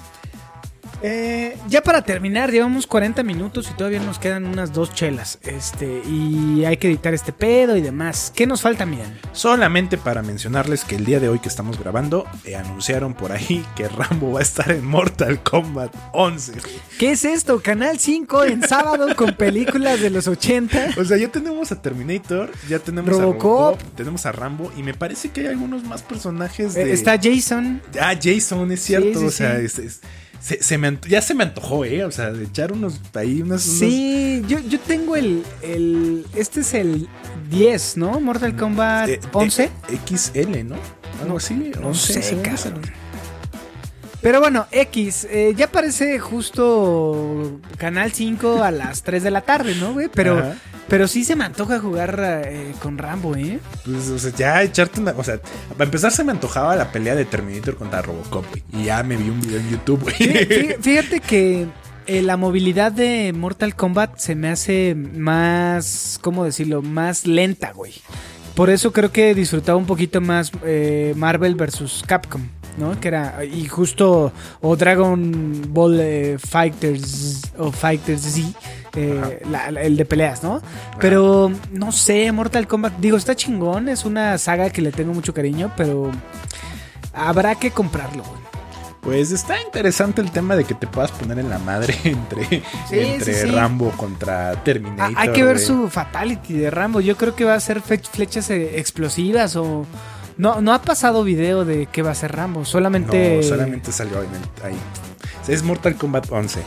S1: eh, ya para terminar, llevamos 40 minutos y todavía nos quedan unas dos chelas. Este, y hay que editar este pedo y demás. ¿Qué nos falta, miren?
S2: Solamente para mencionarles que el día de hoy que estamos grabando, eh, anunciaron por ahí que Rambo va a estar en Mortal Kombat 11.
S1: ¿Qué es esto? Canal 5 en sábado con películas de los 80.
S2: O sea, ya tenemos a Terminator, ya tenemos
S1: Robocop.
S2: a Robocop, tenemos a Rambo y me parece que hay algunos más personajes de...
S1: Eh, Está Jason.
S2: Ah, Jason, es cierto.
S1: Sí, sí,
S2: o sea,
S1: sí.
S2: es- es- se, se me, ya se me antojó, ¿eh? O sea, de echar unos ahí, unos.
S1: Sí. Yo, yo tengo el, el, Este es el 10, ¿no? Mortal mm, Kombat
S2: eh,
S1: 11.
S2: XL, ¿no? Así,
S1: no,
S2: 11.
S1: Pero bueno, X, eh, ya parece justo Canal 5 a las 3 de la tarde, ¿no, güey? Pero,
S2: Ajá.
S1: pero sí se me antoja jugar eh, con Rambo, ¿eh?
S2: Pues, o sea, ya echarte una. O sea, para empezar se me antojaba la pelea de Terminator contra Robocop, güey. Y ya me vi un video en YouTube, güey.
S1: Fí- fí- *laughs* Fíjate que eh, la movilidad de Mortal Kombat se me hace más, ¿cómo decirlo? Más lenta, güey. Por eso creo que disfrutaba un poquito más eh, Marvel vs. Capcom, ¿no? Que era, y justo, o Dragon Ball eh, Fighters, o Fighters Z, eh, la- la- el de peleas, ¿no? Pero, no sé, Mortal Kombat, digo, está chingón, es una saga que le tengo mucho cariño, pero habrá que comprarlo, güey.
S2: Pues está interesante el tema de que te puedas poner en la madre entre, *laughs* entre
S1: sí, sí.
S2: Rambo contra Terminator.
S1: Ah, hay que ver su fatality de Rambo. Yo creo que va a ser flechas eh, explosivas o... No, no ha pasado video de qué va a ser Rambo. Solamente...
S2: No, solamente salió ahí. Es Mortal Kombat 11.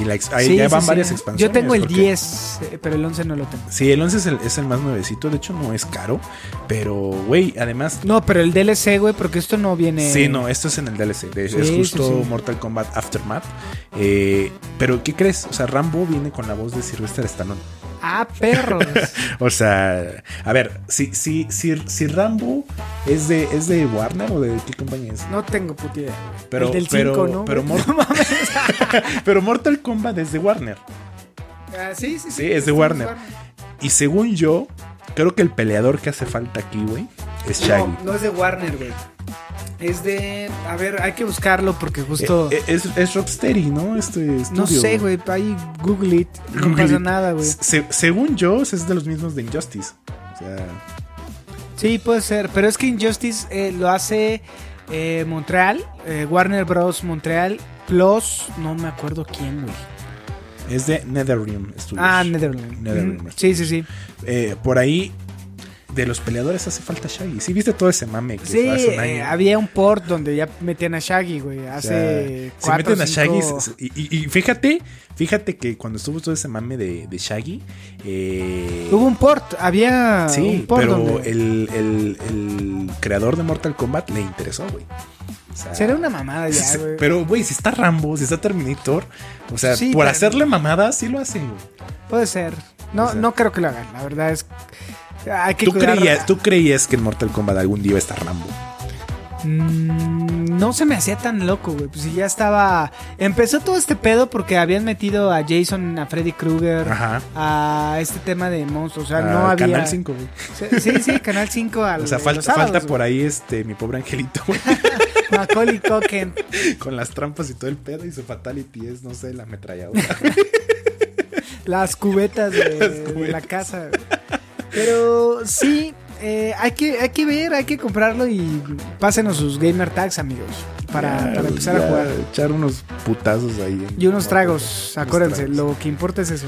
S2: Y la ahí
S1: Sí,
S2: ya van
S1: sí.
S2: varias expansiones.
S1: Yo tengo el
S2: porque-
S1: 10, eh, pero el 11 no lo tengo.
S2: Sí, el 11 es el, es el más nuevecito. De hecho, no es caro. Pero, güey, además.
S1: No, pero el DLC, güey, porque esto no viene...
S2: Sí, no, esto es en el DLC. de- es justo. Mortal Kombat Aftermath. Eh, pero, ¿qué crees? O sea, Rambo viene con la voz de Sylvester Stallone.
S1: Ah, perros. *laughs*
S2: O sea, a ver, si, si, si, si Rambo es de, es de Warner o de qué compañía es.
S1: no tengo puta idea.
S2: Pero,
S1: el del
S2: pero,
S1: 5, ¿no?
S2: pero? *laughs* Mor-
S1: No mames. *laughs*
S2: pero Mortal Kombat es de Warner.
S1: Ah, sí, sí, sí.
S2: Sí, es de Warner. Y según yo, creo que el peleador que hace falta aquí, güey, es Shaggy.
S1: No, no es de Warner, güey. Es de... A ver, hay que buscarlo porque justo...
S2: Eh, eh, es, es Rocksteady, ¿no? Este
S1: no
S2: estudio,
S1: sé, güey. Ahí Google it. No pasa
S2: it.
S1: nada, güey.
S2: Se- según yo, es de los mismos de Injustice. O sea,
S1: Sí, puede ser, pero es que Injustice eh, lo hace eh, Montreal, Warner Bros. Montreal, plus, no me acuerdo quién, güey.
S2: es de NetherRealm Studios.
S1: Ah.
S2: Netherrealm
S1: Ujú. Sí, sí, sí.
S2: Eh, por ahí, de los peleadores hace falta Shaggy. ¿Sí viste todo ese mame que
S1: Sí,
S2: hace un
S1: eh, había un port donde ya metían a Shaggy, güey,
S2: O sea,
S1: hace
S2: se meten a Shaggy y, y- y fíjate, fíjate que cuando estuvo todo ese mame de, de Shaggy, eh,
S1: Hubo un port, había
S2: sí,
S1: un port
S2: pero
S1: donde...
S2: el, el- el creador de Mortal Kombat le interesó, güey. O sea,
S1: Será una mamada ya, *laughs* güey.
S2: pero, güey, si está Rambo, si está Terminator, o sea,
S1: Sí,
S2: por hacerle mamadas, sí lo hacen, güey.
S1: Puede ser. No,
S2: O sea-
S1: no creo que lo hagan, la verdad es... Hay que
S2: ¿Tú creías, ¿Tú creías que en Mortal Kombat algún día iba a estar Rambo?
S1: Mm, no se me hacía tan loco, güey. Pues si ya estaba. Empezó todo este pedo porque habían metido a Jason, a Freddy Krueger, a este tema de monstruos. O sea,
S2: Ah,
S1: no había.
S2: Canal 5, güey.
S1: Sí, sí, Canal 5. *laughs* Al,
S2: O sea, falta,
S1: sábados,
S2: falta por ahí este mi pobre angelito, güey, *laughs*
S1: Macaulay Culkin. *laughs*
S2: con las trampas y todo el pedo y su fatality es, no sé, la ametralladora.
S1: Las cubetas de,
S2: Las
S1: de
S2: cubetas.
S1: la casa. güey. Pero sí, eh, hay, que, hay que ver, hay que comprarlo y pásenos sus gamer tags, amigos, para,
S2: Ya,
S1: para empezar
S2: ya,
S1: a jugar.
S2: Echar unos putazos ahí.
S1: Y unos tragos,
S2: Unos
S1: acuérdense,
S2: tragos.
S1: lo que importa es eso.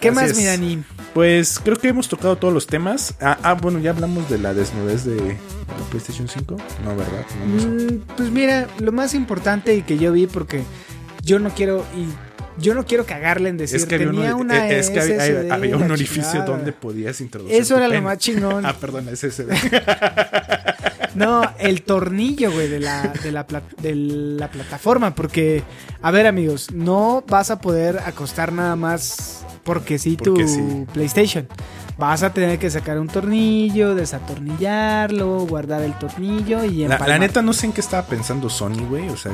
S1: ¿Qué
S2: Así
S1: más,
S2: es.
S1: mi Dani?
S2: Pues creo que hemos tocado todos los temas. Ah, ah, bueno, ya hablamos de la desnudez de, la PlayStation 5. No, ¿verdad? No, no sé.
S1: Mm, Pues mira, lo más importante y que yo vi porque yo no quiero y yo no quiero cagarle en decir
S2: Es que había, un,
S1: tenía
S2: ori-
S1: una
S2: eh, es que había,
S1: SSD,
S2: había un orificio
S1: chingada.
S2: donde podías introducir.
S1: Eso era lo más chingón. *laughs*
S2: Ah, perdón, ese. *laughs*
S1: No, el tornillo, güey, de la, de, la de la plataforma. Porque, a ver, amigos, no vas a poder acostar nada más porque sí tu
S2: sí.
S1: PlayStation. Vas a tener que sacar un tornillo, desatornillarlo, guardar el tornillo y
S2: La, la neta, no sé en qué estaba pensando Sony, güey. O sea,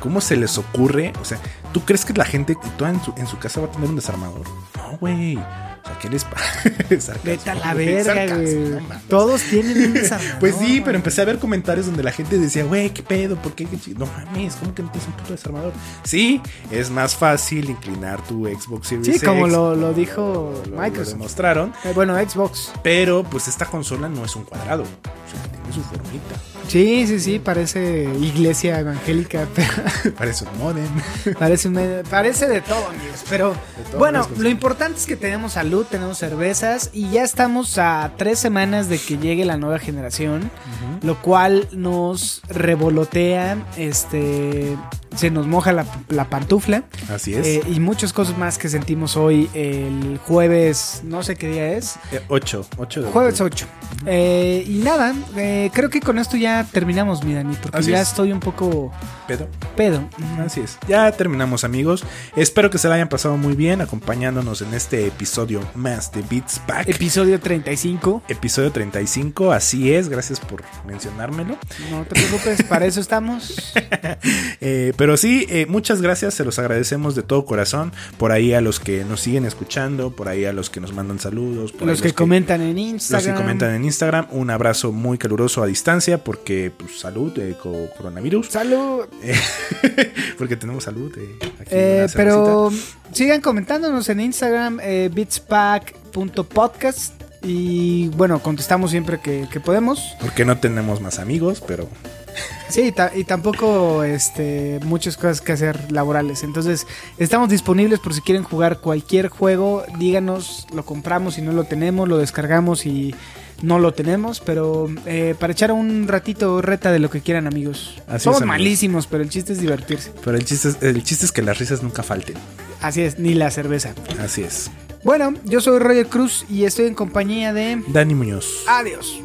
S2: ¿cómo se les ocurre? O sea, ¿tú crees que la gente toda en su, en su casa va a tener un desarmador? No, güey. O sea, ¿qué les pasa? *laughs*
S1: Vete a la verga, güey. Todos tienen un desarmador.
S2: Pues sí, pero empecé a ver comentarios donde la gente decía, güey, ¿qué pedo? ¿Por qué? ¿Qué chi-?" No mames, ¿cómo que no tienes un puto desarmador? Sí, es más fácil inclinar tu Xbox Series
S1: Sí, como
S2: X,
S1: lo, lo dijo
S2: lo- lo demostraron,
S1: bueno, Xbox.
S2: pero pues esta consola no es un cuadrado, o sea, tiene su formita.
S1: Sí, sí, sí, parece iglesia evangélica, *laughs* pero
S2: Parece un modem.
S1: parece, un- parece de todo, amigos. Pero
S2: todo,
S1: bueno, lo importante es que tenemos salud, tenemos cervezas y ya estamos a tres semanas de que llegue la nueva generación, lo cual nos revolotea, este, se nos moja la, la pantufla
S2: Así es.
S1: eh, y muchas cosas más que sentimos hoy el jueves, no sé qué día es.
S2: 8, 8 de
S1: Jueves
S2: octubre.
S1: 8. Eh, y nada, eh, creo que con esto ya terminamos, mi Dani, porque
S2: Así
S1: ya
S2: es.
S1: estoy un poco
S2: Pedo.
S1: pedo.
S2: Así es. Ya terminamos, amigos. Espero que se la hayan pasado muy bien acompañándonos en este episodio más de Beats Pack.
S1: Episodio 35.
S2: Episodio 35, así es, gracias por mencionármelo.
S1: No te preocupes, para eso estamos. *laughs*
S2: Eh, pero sí, muchas gracias, se los agradecemos de todo corazón. Por ahí a los que nos siguen escuchando, por ahí a los que nos mandan saludos, por ahí
S1: Los que comentan en
S2: los
S1: Instagram.
S2: que comentan en Instagram. Un abrazo muy caluroso a distancia, porque pues, salud, eh, co- coronavirus.
S1: Salud.
S2: Eh, *laughs* porque tenemos salud. eh, aquí
S1: Eh, pero sigan comentándonos en Instagram, eh, beatspack.podcast. Y bueno, contestamos siempre que, que podemos.
S2: Porque no tenemos más amigos, pero
S1: Sí, y tampoco este, muchas cosas que hacer laborales. Entonces, estamos disponibles por si quieren jugar cualquier juego. Díganos, lo compramos si no lo tenemos, lo descargamos y no lo tenemos. Pero eh, para echar un ratito reta de lo que quieran, amigos.
S2: Así
S1: Somos
S2: es, amigos.
S1: malísimos, pero el chiste es divertirse.
S2: Pero el chiste, es, el chiste es que las risas nunca falten.
S1: Así es, ni la cerveza.
S2: Así es.
S1: Bueno, yo soy Roger Cruz y estoy en compañía de...
S2: Dani Muñoz.
S1: Adiós.